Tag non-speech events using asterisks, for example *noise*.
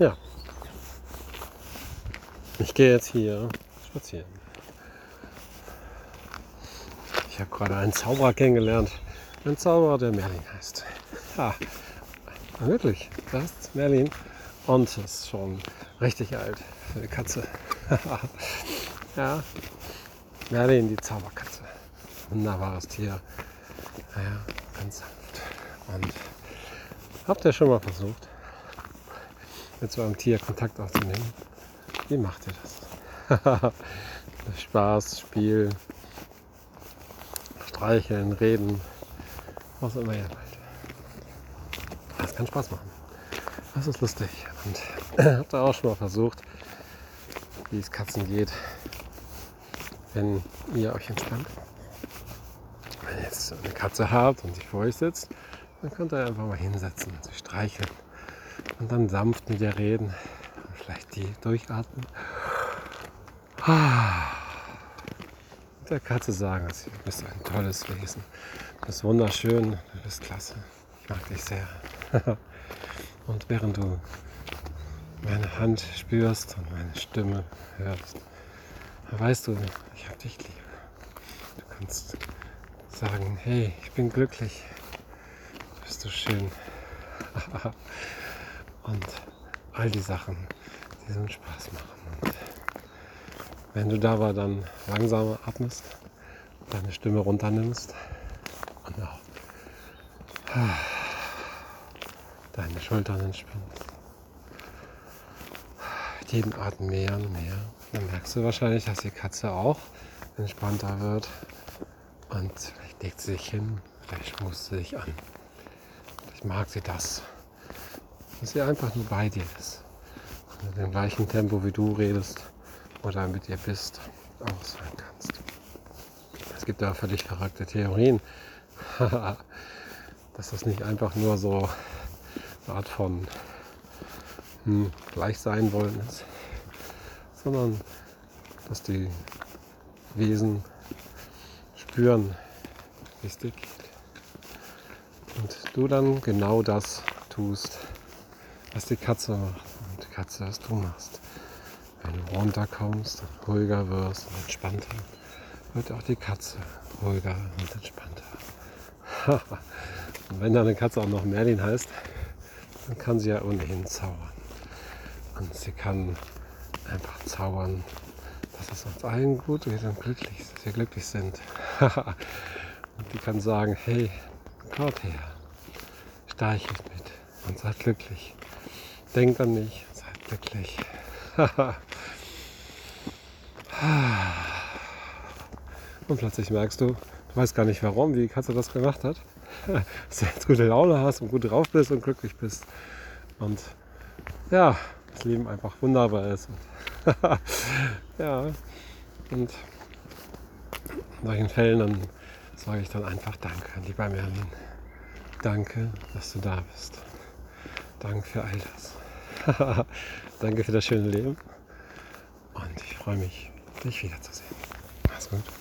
Ja. Ich gehe jetzt hier spazieren. Ich habe gerade einen Zauberer kennengelernt. Ein Zauberer, der Merlin heißt. Ja, wirklich, das ist Merlin. Und ist schon richtig alt für eine Katze. *laughs* ja, Merlin, die Zauberkatze. Wunderbares Tier. Ja, ganz sanft. Und habt ihr schon mal versucht, mit so einem Tier Kontakt aufzunehmen? Wie macht ihr das? *laughs* Spaß, Spiel, Streicheln, Reden, was immer ihr wollt. Das kann Spaß machen. Das ist lustig. Und *clears throat* habt ihr auch schon mal versucht, wie es Katzen geht, wenn ihr euch entspannt? Wenn ihr jetzt eine Katze habt und sie vor euch sitzt, dann könnt ihr einfach mal hinsetzen und sie streicheln. Und dann sanft mit ihr reden. Vielleicht die durchatmen. Und der Katze sagen, du bist ein tolles Wesen. Du bist wunderschön, du bist klasse. Ich mag dich sehr. *laughs* Und während du meine Hand spürst und meine Stimme hörst, weißt du, ich habe dich lieb. Du kannst sagen, hey, ich bin glücklich. Bist du schön. *laughs* und all die Sachen, die so einen Spaß machen. Und wenn du dabei dann langsamer atmest, deine Stimme runternimmst und auch deine Schultern entspannst. Jeden Atem mehr und mehr. Dann merkst du wahrscheinlich, dass die Katze auch entspannter wird. Und vielleicht legt sie sich hin, vielleicht schmust sie sich an. Vielleicht mag sie das. Dass sie einfach nur bei dir ist. Und in dem gleichen Tempo wie du redest oder mit ihr bist, auch sein kannst. Es gibt da völlig verrückte Theorien, *laughs* dass das nicht einfach nur so eine Art von hm, gleich sein wollen ist, sondern dass die Wesen spüren, wie es dir geht. Und du dann genau das tust, was die Katze macht und die Katze, was du machst. Wenn du runterkommst und ruhiger wirst und entspannter, wird auch die Katze ruhiger und entspannter. *laughs* und wenn deine Katze auch noch Merlin heißt, dann kann sie ja ohnehin zaubern. Und sie kann einfach zaubern, dass es uns allen gut geht und glücklich, dass wir glücklich sind. *laughs* und die kann sagen, hey, kommt her, streichelt mit und seid glücklich. Denkt an mich, seid glücklich. *laughs* und plötzlich merkst du, du weißt gar nicht warum, wie die Katze das gemacht hat. Dass du jetzt gute Laune hast und gut drauf bist und glücklich bist. Und ja, das Leben einfach wunderbar ist. *laughs* ja, und in solchen Fällen dann sage ich dann einfach Danke, lieber Merlin. Danke, dass du da bist. Danke für all das. *laughs* Danke für das schöne Leben. Und ich freue mich, dich wiederzusehen. Mach's gut.